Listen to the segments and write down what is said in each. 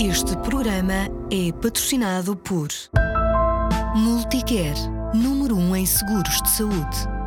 Este programa é patrocinado por Multicare, número 1 um em seguros de saúde.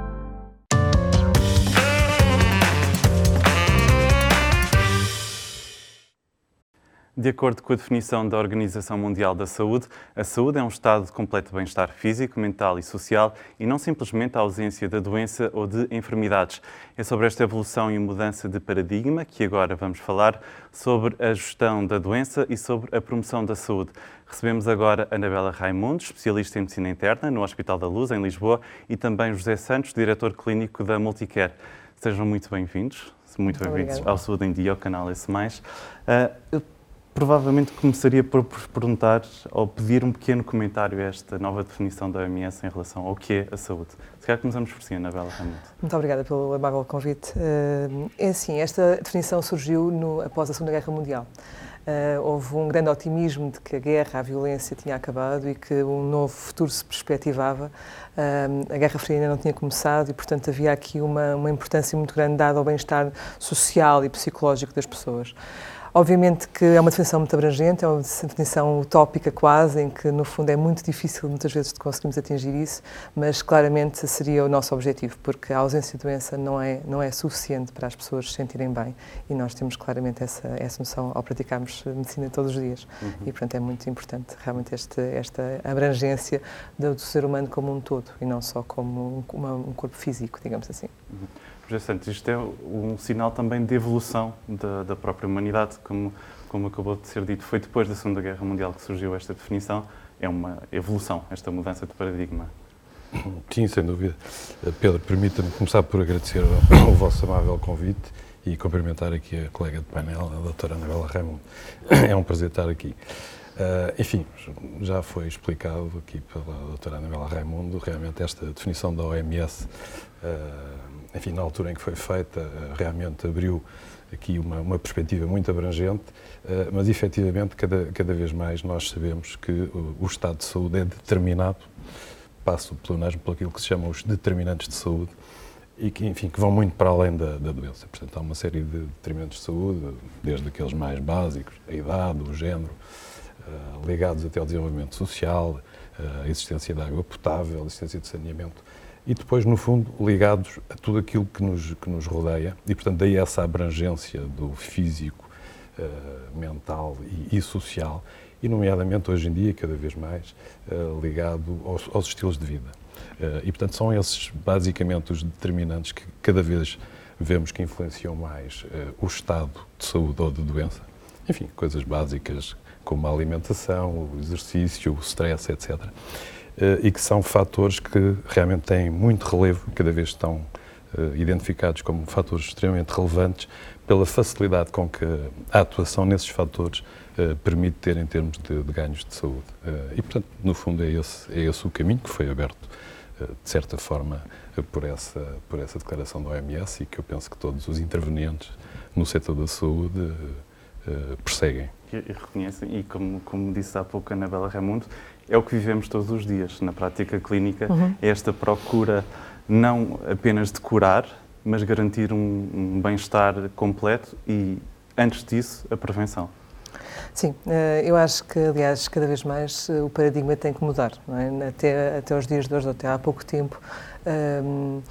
De acordo com a definição da Organização Mundial da Saúde, a saúde é um estado de completo bem-estar físico, mental e social e não simplesmente a ausência da doença ou de enfermidades. É sobre esta evolução e mudança de paradigma que agora vamos falar sobre a gestão da doença e sobre a promoção da saúde. Recebemos agora Anabela Raimundo, especialista em medicina interna no Hospital da Luz, em Lisboa, e também José Santos, diretor clínico da Multicare. Sejam muito bem-vindos. Muito, bem-vindos ao Saúde em Dia, ao canal S. Uh, provavelmente começaria por perguntar ou pedir um pequeno comentário a esta nova definição da OMS em relação ao que é a saúde. Se calhar começamos por si, Anabela Ramiro. Muito obrigada pelo amável convite. Eh, é assim, esta definição surgiu no, após a Segunda Guerra Mundial. Uh, houve um grande otimismo de que a guerra, a violência tinha acabado e que um novo futuro se perspectivava. Uh, a Guerra Fria ainda não tinha começado e, portanto, havia aqui uma, uma importância muito grande dada ao bem-estar social e psicológico das pessoas. Obviamente que é uma definição muito abrangente, é uma definição utópica quase, em que no fundo é muito difícil muitas vezes de conseguirmos atingir isso, mas claramente seria o nosso objetivo, porque a ausência de doença não é, não é suficiente para as pessoas se sentirem bem e nós temos claramente essa, essa noção ao praticarmos medicina todos os dias. Uhum. E portanto é muito importante realmente este, esta abrangência do, do, ser humano como um todo e não só como um, uma, um corpo físico, digamos assim. Uhum. Santos, isto é um sinal também de evolução da, da, própria humanidade, como, como acabou de ser dito. Foi depois da Segunda Guerra Mundial que surgiu esta definição. É uma evolução, esta mudança de paradigma. Sim, sem dúvida. Pedro, permita-me começar por agradecer o vosso amável convite e cumprimentar aqui a colega de painel, a doutora Anabela Raimundo. É um prazer estar aqui. Uh, enfim, já foi explicado aqui pela doutora Anabela Raimundo, realmente esta definição da OMS uh, enfim, na altura em que foi feita, eh, realmente abriu aqui uma, uma perspectiva muito abrangente, eh, mas efetivamente cada, cada vez mais nós sabemos que o, o estado de saúde é determinado, passo pelo mesmo por aquilo que se chama os determinantes de saúde, e que, enfim, que vão muito para além da, da, doença. Portanto, há uma série de determinantes de saúde, desde aqueles mais básicos, a idade, o género, uh, ligados até ao desenvolvimento social, a existência de água potável, a existência de saneamento, e depois, no fundo, ligados a tudo aquilo que nos, que nos rodeia. E, portanto, daí essa abrangência do físico, uh, mental e, e, social, e, nomeadamente, hoje em dia, cada vez mais, uh, ligado aos, aos, estilos de vida. Uh, e, portanto, são esses, basicamente, os determinantes que cada vez vemos que influenciam mais o estado de saúde ou de doença. Enfim, coisas básicas como a alimentação, o exercício, o stress, etc. Eh, e que são fatores que realmente têm muito relevo, cada vez estão eh, identificados como fatores extremamente relevantes pela facilidade com que a atuação nesses fatores eh, permite ter em termos de, de ganhos de saúde. e, portanto, no fundo, é esse, é esse o caminho que foi aberto, de certa forma, por essa, por essa declaração da OMS e que eu penso que todos os intervenientes no setor da saúde perseguem. E, e reconhecem, e como, como disse há pouco a Anabela Raimundo, é o que vivemos todos os dias na prática clínica, uhum. é esta procura não apenas de curar, mas garantir um, um bem-estar completo e, antes disso, a prevenção. Sim, eh, eu acho que, aliás, cada vez mais eh, o paradigma tem que mudar. É? Até, até os dias de hoje, até há pouco tempo, um, ehm,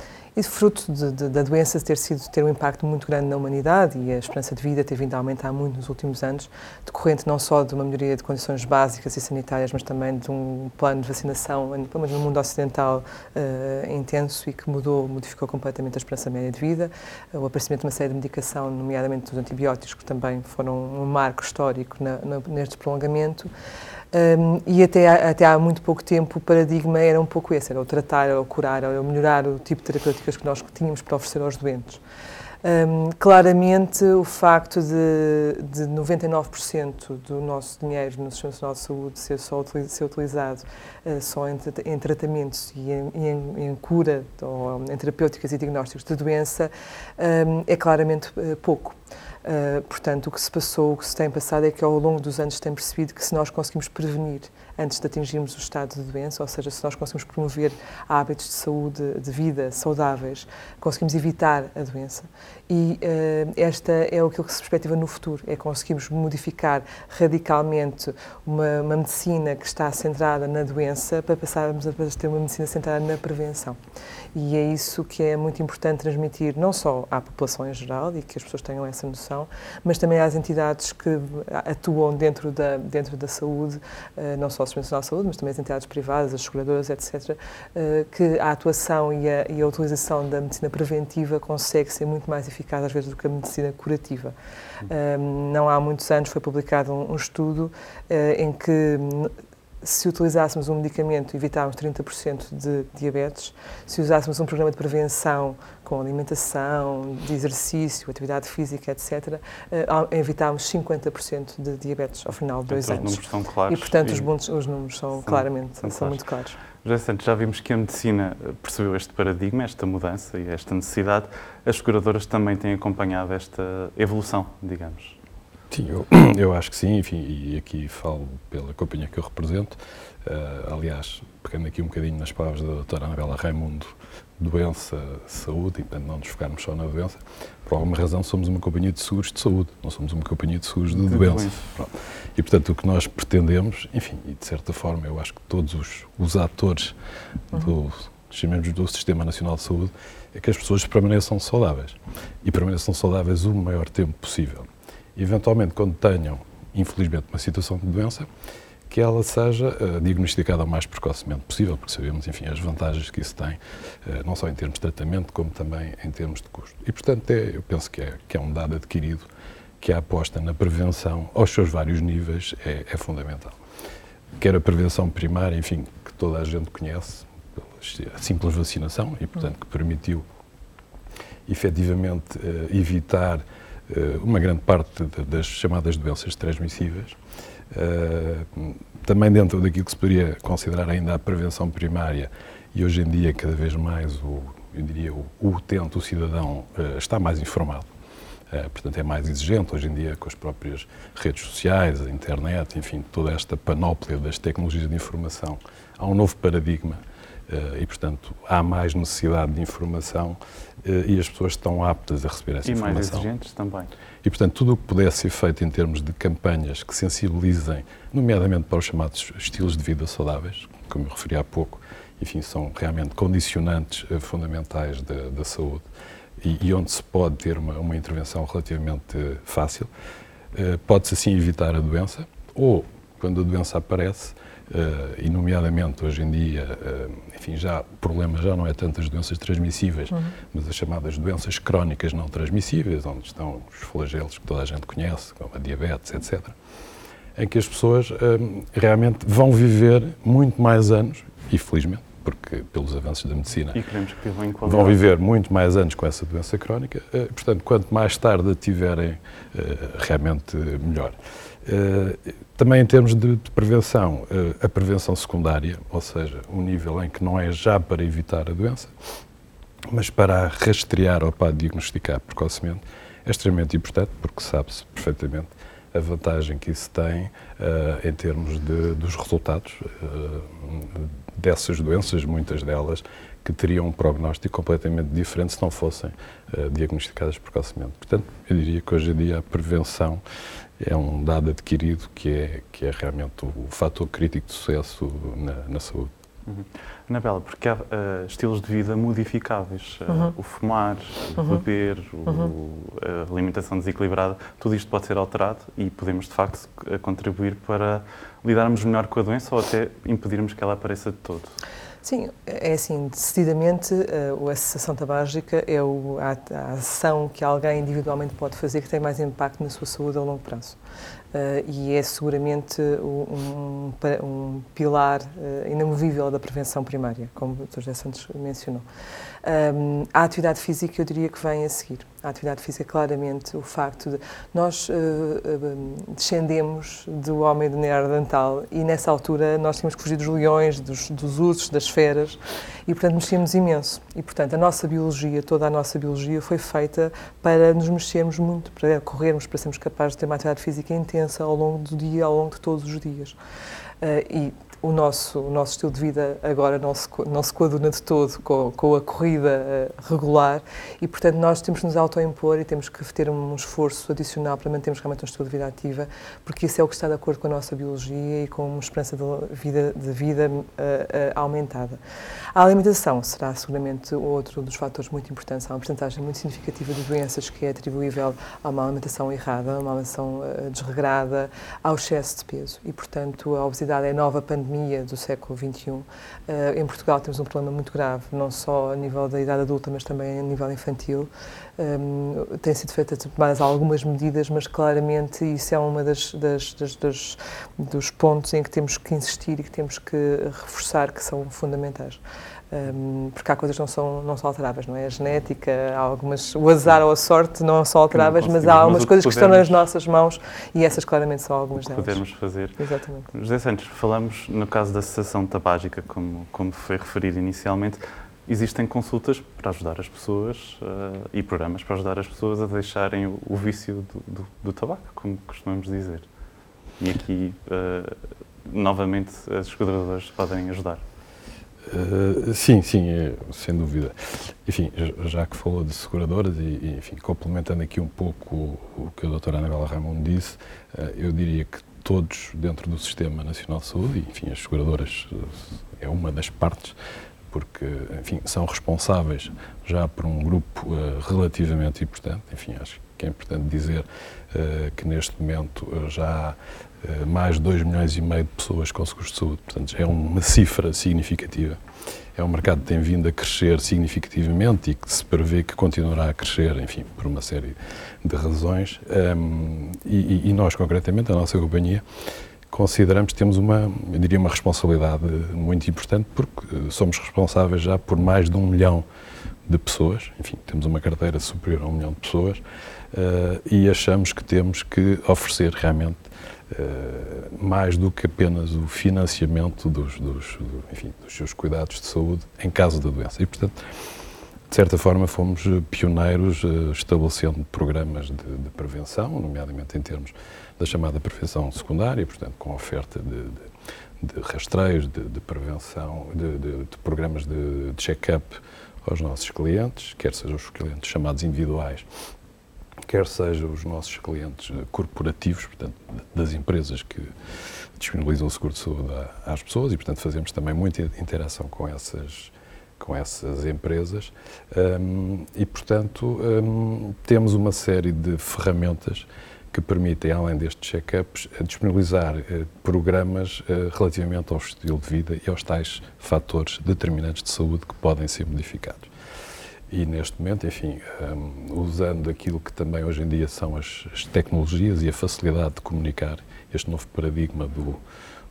e fruto de, de, da doença ter sido ter um impacto muito grande na humanidade e a esperança de vida ter vindo a aumentar muito nos últimos anos, decorrente não só de uma melhoria de condições básicas e sanitárias, mas também de um plano de vacinação, pelo menos no mundo ocidental, uh, intenso e que mudou, modificou completamente a esperança média de vida, o aparecimento de uma série de medicação, nomeadamente dos antibióticos, que também foram um marco histórico na, na, neste prolongamento. Um, e até, até há muito pouco tempo o paradigma era um pouco esse, era o tratar, ou curar, ou melhorar o tipo de terapêuticas que nós tínhamos para oferecer aos doentes. Um, claramente, o facto de, de 99% do nosso dinheiro no Sistema Nacional de Saúde ser, só, ser utilizado uh, só em, em, tratamentos e em, em, em, cura, ou em terapêuticas e diagnósticos de doença, um, é claramente uh, pouco. Uh, portanto, o que se passou, o que se tem passado é que ao longo dos anos tem percebido que se nós conseguimos prevenir antes de atingirmos o estado de doença, ou seja, se nós conseguimos promover hábitos de saúde, de vida saudáveis, conseguimos evitar a doença. E uh, esta é o que se perspectiva no futuro, é conseguirmos modificar radicalmente uma, uma medicina que está centrada na doença para passarmos a ter uma medicina centrada na prevenção. E é isso que é muito importante transmitir, não só à população em geral e que as pessoas tenham essa noção, mas também às entidades que atuam dentro da, dentro da saúde, eh, não só Serviço Nacional de Saúde, mas também as entidades privadas, as seguradoras, etc., eh, que a atuação e a, e a utilização da medicina preventiva consegue ser muito mais eficaz, às vezes, do que a medicina curativa. Não há muitos anos foi publicado um, um estudo eh, em que se utilizássemos um medicamento, evitávamos 30% de diabetes. Se usássemos um programa de prevenção com alimentação, de exercício, atividade física, etc., eh, evitávamos 50% de diabetes ao final de dois portanto, anos. Os números são claros. E, portanto, os, bons, os números são, são claramente são, são muito claros. José Santos, já vimos que a medicina percebeu este paradigma, esta mudança e esta necessidade. As seguradoras também têm acompanhado esta evolução, digamos. Sim, eu, eu acho que sim, enfim, e aqui falo pela companhia que eu represento. Uh, aliás, pegando aqui um bocadinho nas palavras da doutora Anabela Raimundo, doença, saúde, e portanto não nos focarmos só na doença, por alguma razão somos uma companhia de seguros de saúde, não somos uma companhia de seguros de, de doença. doença. E portanto o que nós pretendemos, enfim, e de certa forma eu acho que todos os, os atores do, chamemos do Sistema Nacional de Saúde, é que as pessoas permaneçam saudáveis. E permaneçam saudáveis o maior tempo possível eventualmente, quando tenham, infelizmente, uma situação de doença, que ela seja uh, diagnosticada o mais precocemente possível, porque sabemos, enfim, as vantagens que isso tem, uh, não só em termos de tratamento, como também em termos de custo. E, portanto, é, eu penso que é, que é um dado adquirido que a aposta na prevenção, aos seus vários níveis, é, é fundamental. Quer a prevenção primária, enfim, que toda a gente conhece, a simples vacinação, e, portanto, que permitiu efetivamente uh, evitar eh, uma grande parte das chamadas doenças transmissíveis. Eh, também dentro daquilo que se poderia considerar ainda a prevenção primária, e hoje em dia cada vez mais o, eu diria, o, o utente, o cidadão, eh, está mais informado. portanto, é mais exigente hoje em dia com as próprias redes sociais, a internet, enfim, toda esta panóplia das tecnologias de informação. Há um novo paradigma e, portanto, há mais necessidade de informação eh, e as pessoas estão aptas a receber essa e informação. E mais exigentes também. E, portanto, tudo o que pudesse ser feito em termos de campanhas que sensibilizem, nomeadamente para os chamados estilos de vida saudáveis, como eu referi há pouco, enfim, são realmente condicionantes eh, fundamentais da, da saúde e, e, onde se pode ter uma, uma intervenção relativamente fácil, eh, pode-se assim evitar a doença ou, quando a doença aparece, e nomeadamente hoje em dia, uh, enfim, já o problema já não é tanto as doenças transmissíveis, uhum. mas as chamadas doenças crónicas não transmissíveis, onde estão os flagelos que toda a gente conhece, como a diabetes, etc., em que as pessoas uh, realmente vão viver muito mais anos, e felizmente, porque pelos avanços da medicina, e queremos que vivam em vão viver muito mais anos com essa doença crónica, portanto, quanto mais tarde a tiverem, realmente melhor. Eh, também em termos de, de prevenção, uh, a prevenção secundária, ou seja, um nível em que não é já para evitar a doença, mas para rastrear ou para diagnosticar precocemente, é extremamente importante, porque sabe-se perfeitamente a vantagem que isso tem uh, em termos de, dos resultados dessas doenças, muitas delas que teriam um prognóstico completamente diferente se não fossem diagnosticadas precocemente. Portanto, eu diria que hoje em dia a prevenção é um dado adquirido que é, que é realmente o, fator crítico de sucesso na, na saúde. Uhum. Anabela, porque há uh, estilos de vida modificáveis, uh, uhum. o fumar, o uhum. beber, o, uhum. a alimentação desequilibrada, tudo isto pode ser alterado e podemos de facto contribuir para lidarmos melhor com a doença ou até impedirmos que ela apareça de todo. Sim, é assim, decididamente a cessação tabágica é a, ação que alguém individualmente pode fazer que tem mais impacto na sua saúde a longo prazo. Uh, e é seguramente um, um, pilar uh, inamovível da prevenção primária, como o Dr. José Santos mencionou. Um, a atividade física, eu diria que vem a seguir. A atividade física, claramente, o facto de nós uh, uh, descendemos do homem do neandertal e nessa altura nós tínhamos que fugir dos leões, dos, dos ursos, das feras e, portanto, mexíamos imenso. E, portanto, a nossa biologia, toda a nossa biologia foi feita para nos mexermos muito, para corrermos, para sermos capazes de ter uma atividade física intensa ao longo do dia, ao longo de todos os dias. Uh, e o nosso, o nosso estilo de vida agora não se, não se coaduna de todo com, com a corrida uh, regular e, portanto, nós temos que nos autoimpor e temos que ter um esforço adicional para mantermos realmente um estilo de vida ativa, porque isso é o que está de acordo com a nossa biologia e com uma esperança de vida, de vida uh, uh, aumentada. A alimentação será seguramente outro dos fatores muito importantes. Há uma porcentagem muito significativa de doenças que é atribuível a uma alimentação errada, uma alimentação desregrada, ao excesso de peso e, portanto, a obesidade é a nova pandemia do século XXI. Uh, em Portugal temos um problema muito grave, não só a nível da idade adulta, mas também a nível infantil. Um, têm sido feitas tomadas algumas medidas, mas claramente isso é uma das, das, das, das, dos pontos em que temos que insistir e que temos que reforçar que são fundamentais um, porque há coisas que não são, não são alteráveis, não é? A genética, há algumas, o azar ou a sorte não são alteráveis, mas há algumas coisas que, que estão nas nossas mãos e essas claramente são algumas delas. podemos fazer. Exatamente. José Santos, falamos no caso da cessação tabágica, como, como foi referido inicialmente, existem consultas para ajudar as pessoas uh, e programas para ajudar as pessoas a deixarem o, o vício do, do, do, tabaco, como costumamos dizer. E aqui, uh, novamente, as esquadradoras podem ajudar. Uh, sim, sim, é, sem dúvida. Enfim, já que falou de seguradoras e, enfim, complementando aqui um pouco o, que a doutora Anabela Ramon disse, uh, eu diria que todos dentro do Sistema Nacional de Saúde, e, enfim, as seguradoras é uma das partes, porque, enfim, são responsáveis já por um grupo uh, relativamente importante, enfim, acho que é importante dizer que neste momento já há mais de 2 milhões e meio de pessoas com seguros de saúde, portanto é uma cifra significativa. É um mercado que tem vindo a crescer significativamente e que se prevê que continuará a crescer, enfim, por uma série de razões. Um, e, e, nós, concretamente, a nossa companhia, consideramos que temos uma, eu diria, uma responsabilidade muito importante porque somos responsáveis já por mais de um milhão de pessoas, enfim, temos uma carteira superior a um milhão de pessoas uh, e achamos que temos que oferecer realmente uh, mais do que apenas o financiamento dos, dos, do, enfim, dos seus cuidados de saúde em caso da doença. E, portanto, de certa forma, fomos pioneiros uh, estabelecendo programas de, de, prevenção, nomeadamente em termos da chamada prevenção secundária, portanto, com oferta de, de, de rastreios, de, prevenção, de, programas de check-up aos nossos clientes, quer sejam os clientes chamados individuais, quer sejam os nossos clientes corporativos, portanto, das empresas que disponibilizam o seguro de saúde às pessoas e, portanto, fazemos também muita interação com essas com essas empresas um, e, portanto, um, temos uma série de ferramentas que permitem, além destes check-ups, disponibilizar uh, programas relativamente ao estilo de vida e aos tais fatores determinantes de saúde que podem ser modificados. E neste momento, enfim, um, usando aquilo que também hoje em dia são as, as, tecnologias e a facilidade de comunicar este novo paradigma do,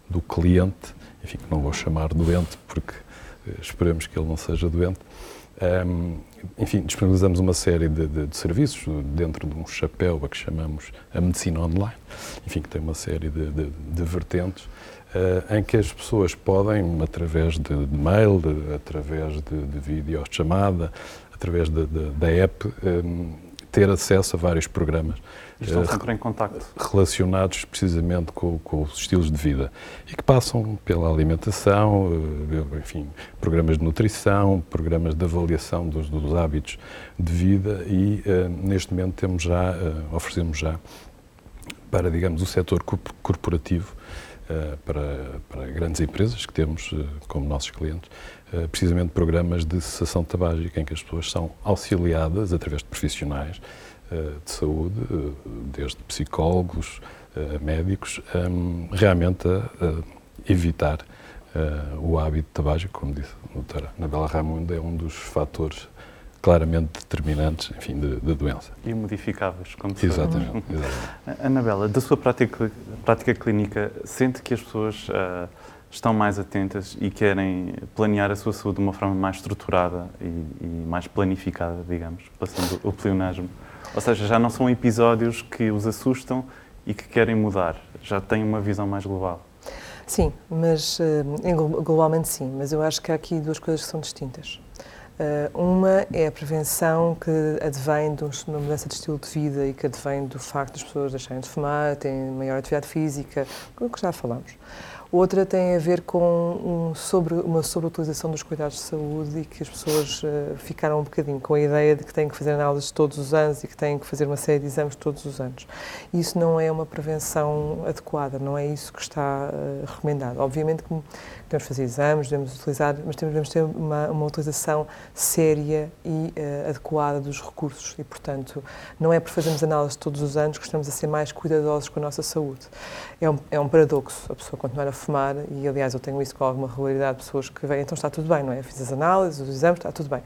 do cliente, enfim, que não vou chamar doente porque uh, esperemos que ele não seja doente, um, enfim, disponibilizamos uma série de, de, de, serviços dentro de um chapéu a que chamamos a medicina online, enfim, que tem uma série de, de vertentes uh, em que as pessoas podem, através de, mail, através de, de videochamada, através de, da app, um, ter acesso a vários programas. Estão sempre em contacto. Relacionados precisamente com, com, os estilos de vida e que passam pela alimentação, enfim, programas de nutrição, programas de avaliação dos, dos hábitos de vida e uh, neste momento temos já, uh, oferecemos já para, digamos, o setor corporativo, uh, para, para grandes empresas que temos como nossos clientes, eh, precisamente programas de cessação tabágica, em que as pessoas são auxiliadas através de profissionais eh, de saúde, eh, desde psicólogos, médicos, realmente a evitar o hábito tabágico, como disse a doutora Anabela Raimundo, é um dos fatores claramente determinantes, enfim, da doença. E modificáveis, como se exatamente, exatamente. Anabela, da sua prática, prática clínica, sente que as pessoas uh, estão mais atentas e querem planear a sua saúde de uma forma mais estruturada e, e mais planificada, digamos, passando o pleonasmo. Ou seja, já não são episódios que os assustam e que querem mudar, já têm uma visão mais global. Sim, mas eh, globalmente sim, mas eu acho que há aqui duas coisas que são distintas. Eh, uma é a prevenção que advém de uma mudança de estilo de vida e que advém do facto das pessoas deixarem de fumar, terem maior atividade física, o que já falamos. Outra tem a ver com um sobre, uma sobreutilização dos cuidados de saúde e que as pessoas uh, ficaram um bocadinho com a ideia de que têm que fazer análises todos os anos e que têm que fazer uma série de exames todos os anos. Isso não é uma prevenção adequada, não é isso que está uh, recomendado. Obviamente que devemos fazer exames, devemos utilizar, mas devemos ter uma, uma utilização séria e uh, adequada dos recursos e, portanto, não é por fazermos análises todos os anos que estamos a ser mais cuidadosos com a nossa saúde. É um, é um paradoxo a pessoa continuar a fumar, e aliás eu tenho isso com alguma regularidade, pessoas que vêm, então está tudo bem, não é? Fiz as análises, os exames, está tudo bem.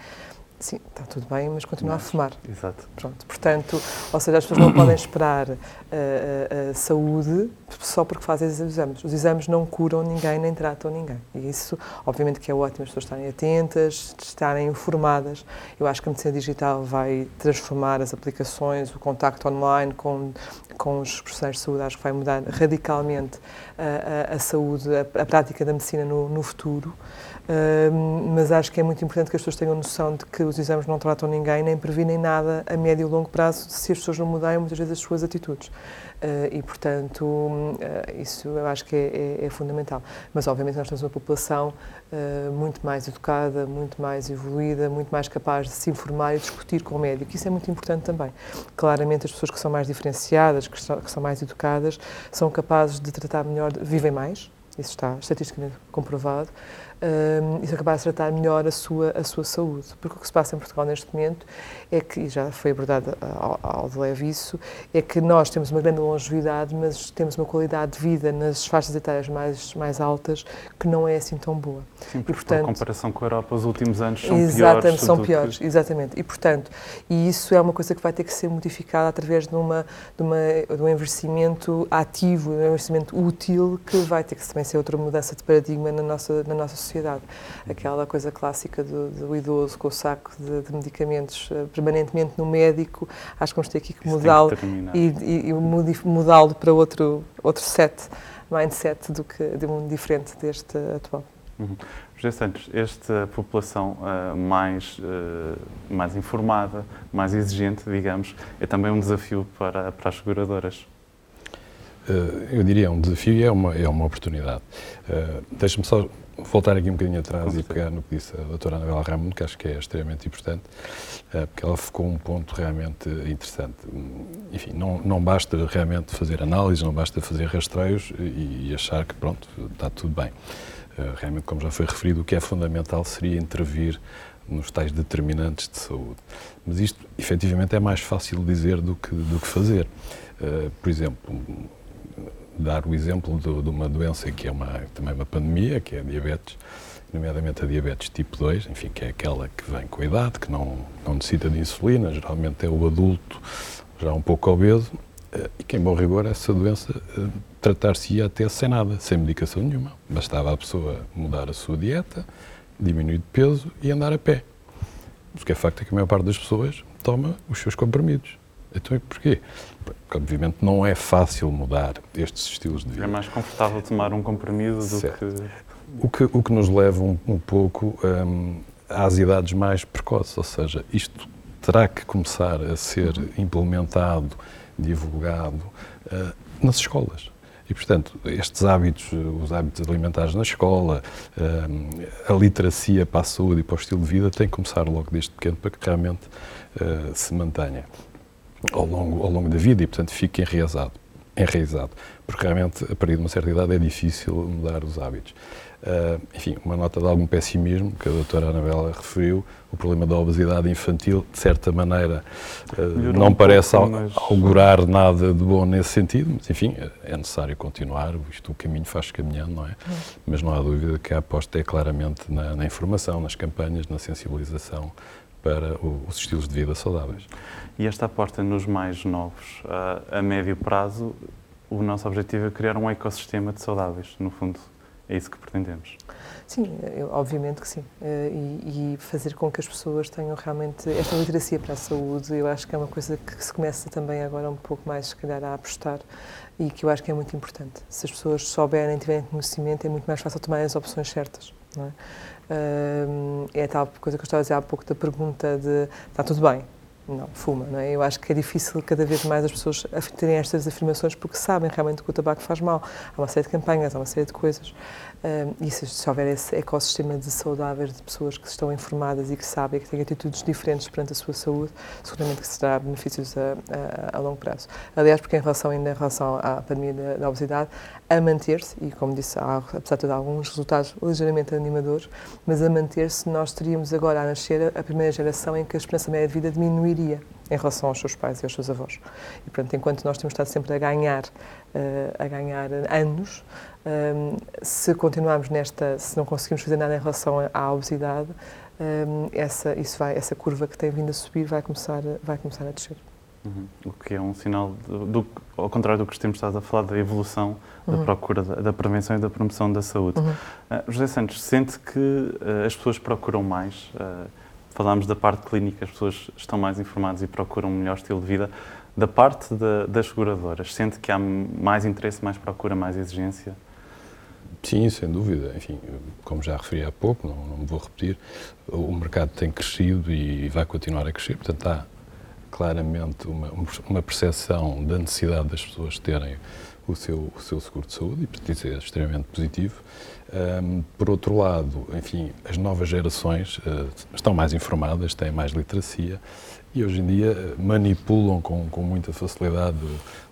Sim, está tudo bem, mas continua mas, a fumar. Exato. Pronto, portanto, ou seja, as pessoas não podem esperar a, a, a, saúde só porque fazem os exames. Os exames não curam ninguém nem tratam ninguém. E isso, obviamente, que é ótimo as pessoas estarem atentas, estarem informadas. Eu acho que a medicina digital vai transformar as aplicações, o contacto online com, com os profissionais de saúde, acho que vai mudar radicalmente a, a saúde, a, prática da medicina no, no futuro mas acho que é muito importante que as pessoas tenham noção de que os exames não tratam ninguém, nem previnem nada a médio e longo prazo se as pessoas não mudarem muitas vezes as suas atitudes. Uh, e, portanto, uh, isso eu acho que é, é, é, fundamental. Mas, obviamente, nós temos uma população uh, muito mais educada, muito mais evoluída, muito mais capaz de se informar e discutir com o médico. Isso é muito importante também. Claramente, as pessoas que são mais diferenciadas, que, que são mais educadas, são capazes de tratar melhor, vivem mais, isso está estatisticamente comprovado, um, e ser capaz de tratar melhor a sua, a sua saúde. Porque o que se passa em Portugal neste momento é que, e já foi abordado ao, ao de leve isso, é que nós temos uma grande longevidade, mas temos uma qualidade de vida nas faixas etárias mais, mais altas que não é assim tão boa. Sim, porque, e, portanto, por comparação com a Europa, os últimos anos são exatamente, piores. São piores, que... exatamente. E, portanto, e isso é uma coisa que vai ter que ser modificada através de, uma, de, uma, de um investimento ativo, de um investimento útil, que vai ter que também ser outra mudança de paradigma na nossa, na nossa sociedade. Aquela coisa clássica do, do idoso com o saco de, de medicamentos uh, permanentemente no médico, acho que vamos ter aqui que mudá-lo e, e, e mudá-lo para outro, outro set, mindset do que, de um diferente deste atual. Uhum. José Santos, esta população uh, mais, uh, mais informada, mais exigente, digamos, é também um desafio para, para as seguradoras. Uh, eu diria um desafio e é uma, é uma oportunidade. Deixa-me só voltar aqui um bocadinho atrás e pegar no que disse a doutora Anabela Raimundo, que acho que é extremamente importante, eh, porque ela focou um ponto realmente interessante. Enfim, não, não basta realmente fazer análises, não basta fazer rastreios e, e achar que, pronto, está tudo bem. Eh, realmente, como já foi referido, o que é fundamental seria intervir nos tais determinantes de saúde. Mas isto, efetivamente, é mais fácil dizer do que, do que fazer. Eh, por exemplo, dar o exemplo de, de, uma doença que é uma, também uma pandemia, que é a diabetes, nomeadamente a diabetes tipo 2, enfim, que é aquela que vem com a idade, que não, não necessita de insulina, geralmente é o adulto já um pouco obeso, eh, e que, em bom rigor, essa doença eh, tratar-se-ia até sem nada, sem medicação nenhuma. Bastava a pessoa mudar a sua dieta, diminuir de peso e andar a pé. Porque é facto é que a maior parte das pessoas toma os seus comprimidos. Então, porquê? Porque, obviamente, não é fácil mudar estes estilos de vida. É mais confortável tomar um comprimido do que... O que... O que nos leva um, um pouco um, às idades mais precoces, ou seja, isto terá que começar a ser implementado, divulgado uh, nas escolas. E, portanto, estes hábitos, os hábitos alimentares na escola, a literacia para a saúde e para o estilo de vida, têm que começar logo desde pequeno para que realmente uh, se mantenha ao longo, ao longo da vida e, portanto, fique enraizado, enraizado. Porque realmente, a partir de uma certa idade, é difícil mudar os hábitos. Uh, enfim, uma nota de algum pessimismo, que a doutora Anabela referiu, o problema da obesidade infantil, de certa maneira, uh, não um parece pouco, mas... augurar nada de bom nesse sentido, mas enfim, é necessário continuar, isto o caminho faz caminhando, não é? Hum. Mas não há dúvida que a aposta é claramente na, na informação, nas campanhas, na sensibilização para os estilos de vida saudáveis. E esta aposta nos mais novos, a, a médio prazo, o nosso objetivo é criar um ecossistema de saudáveis, no fundo. É isso que pretendemos. Sim, obviamente que sim. Eh, e, e, fazer com que as pessoas tenham realmente esta literacia para a saúde, eu acho que é uma coisa que se começa também agora um pouco mais, se calhar, a apostar e que eu acho que é muito importante. Se as pessoas souberem, tiverem conhecimento, é muito mais fácil tomar as opções certas. Não é? É tal coisa que eu estava a dizer há pouco da pergunta de está tudo bem, não fuma. Não é? Eu acho que é difícil cada vez mais as pessoas terem estas afirmações porque sabem realmente que o tabaco faz mal. Há uma série de campanhas, há uma série de coisas. e se, se houver esse ecossistema de saudáveis, de pessoas que estão informadas e que sabem que têm atitudes diferentes perante a sua saúde, seguramente que será benefícios a, a, a longo prazo. Aliás, porque em relação ainda em relação à pandemia da, da obesidade, a manter-se, e como disse, há, apesar de alguns resultados ligeiramente animadores, mas a manter-se, nós teríamos agora a nascer a primeira geração em que a esperança média de vida diminuiria em relação aos seus pais e aos seus avós. E, portanto, enquanto nós temos estado sempre a ganhar, uh, a ganhar anos, um, se continuarmos nesta, se não conseguimos fazer nada em relação à obesidade, um, essa, isso vai, essa curva que tem vindo a subir vai começar, vai começar a descer. Uhum. O que é um sinal, do, do, ao contrário do que temos estado a falar, da evolução uhum. da procura da, da, prevenção e da promoção da saúde. Uhum. Uh, José Santos, sente que uh, as pessoas procuram mais? Uh, falámos da parte clínica, as pessoas estão mais informadas e procuram um melhor estilo de vida. Da parte da, das seguradoras, sente que há mais interesse, mais procura, mais exigência? Sim, sem dúvida. Enfim, como já referi há pouco, não, não me vou repetir, o mercado tem crescido e vai continuar a crescer, portanto há claramente uma, uma percepção da necessidade das pessoas terem o seu, o seu seguro de saúde e, isso é extremamente positivo. Um, por outro lado, enfim, as novas gerações uh, estão mais informadas, têm mais literacia e hoje em dia uh, manipulam com, com muita facilidade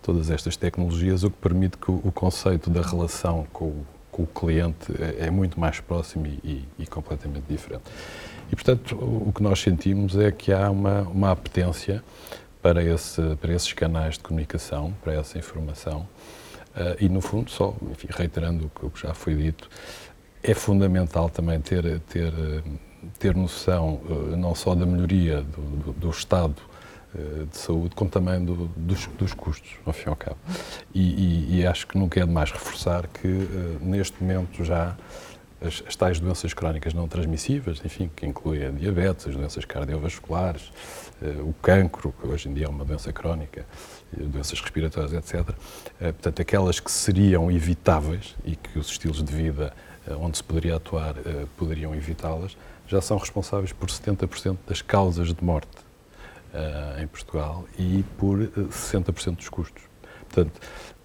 todas estas tecnologias, o que permite que o, o conceito da relação com com o cliente é, é, muito mais próximo e, e, e completamente diferente. E, portanto, o que nós sentimos é que há uma, uma apetência para, esse, para esses canais de comunicação, para essa informação. Uh, e, no fundo, só enfim, reiterando o que já foi dito, é fundamental também ter, ter, ter noção uh, não só da melhoria do, do, do estado uh, de saúde, como também do, dos, dos, custos, ao fim e ao cabo. E, e, e, acho que nunca é demais reforçar que, neste momento, já as, as, tais doenças crónicas não transmissíveis, enfim, que incluem a diabetes, as doenças cardiovasculares, uh, o cancro, que hoje em dia é uma doença crónica, uh, doenças respiratórias, etc. Eh, portanto, aquelas que seriam evitáveis e que os estilos de vida onde se poderia atuar poderiam evitá-las, já são responsáveis por 70% das causas de morte em Portugal e por 60% dos custos. Portanto,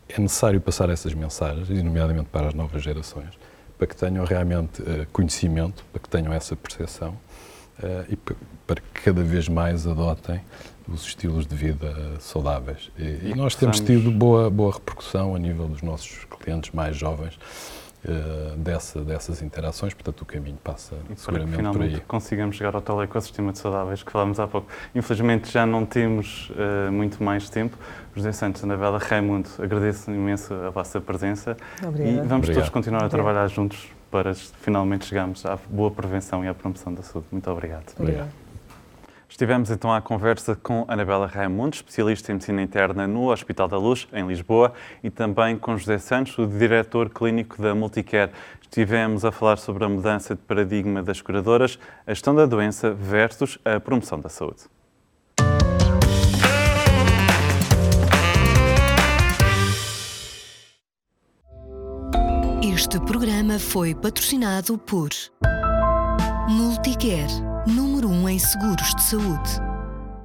é necessário passar essas mensagens, nomeadamente para as novas gerações, para que tenham realmente uh, conhecimento, para que tenham essa percepção uh, e para que cada vez mais adotem os estilos de vida saudáveis. E, e nós temos tido boa, boa repercussão a nível dos nossos clientes mais jovens uh, dessa, dessas interações, portanto o caminho passa e seguramente para que, por aí. consigamos chegar ao tal ecossistema de saudáveis que falámos há pouco. Infelizmente já não temos uh, muito mais tempo. José Santos, Anabela Raimundo, agradeço imenso a vossa presença Obrigada. e vamos Obrigado. todos continuar a trabalhar juntos para finalmente chegarmos à boa prevenção e à promoção da saúde. Muito obrigado. Obrigado. Estivemos então à conversa com Anabela Raimundo, especialista em medicina interna no Hospital da Luz, em Lisboa, e também com José Santos, o diretor clínico da Multicare. Estivemos a falar sobre a mudança de paradigma das curadoras, a gestão da doença versus a promoção da saúde. Este programa foi patrocinado por Multicare número 1 um em seguros de saúde.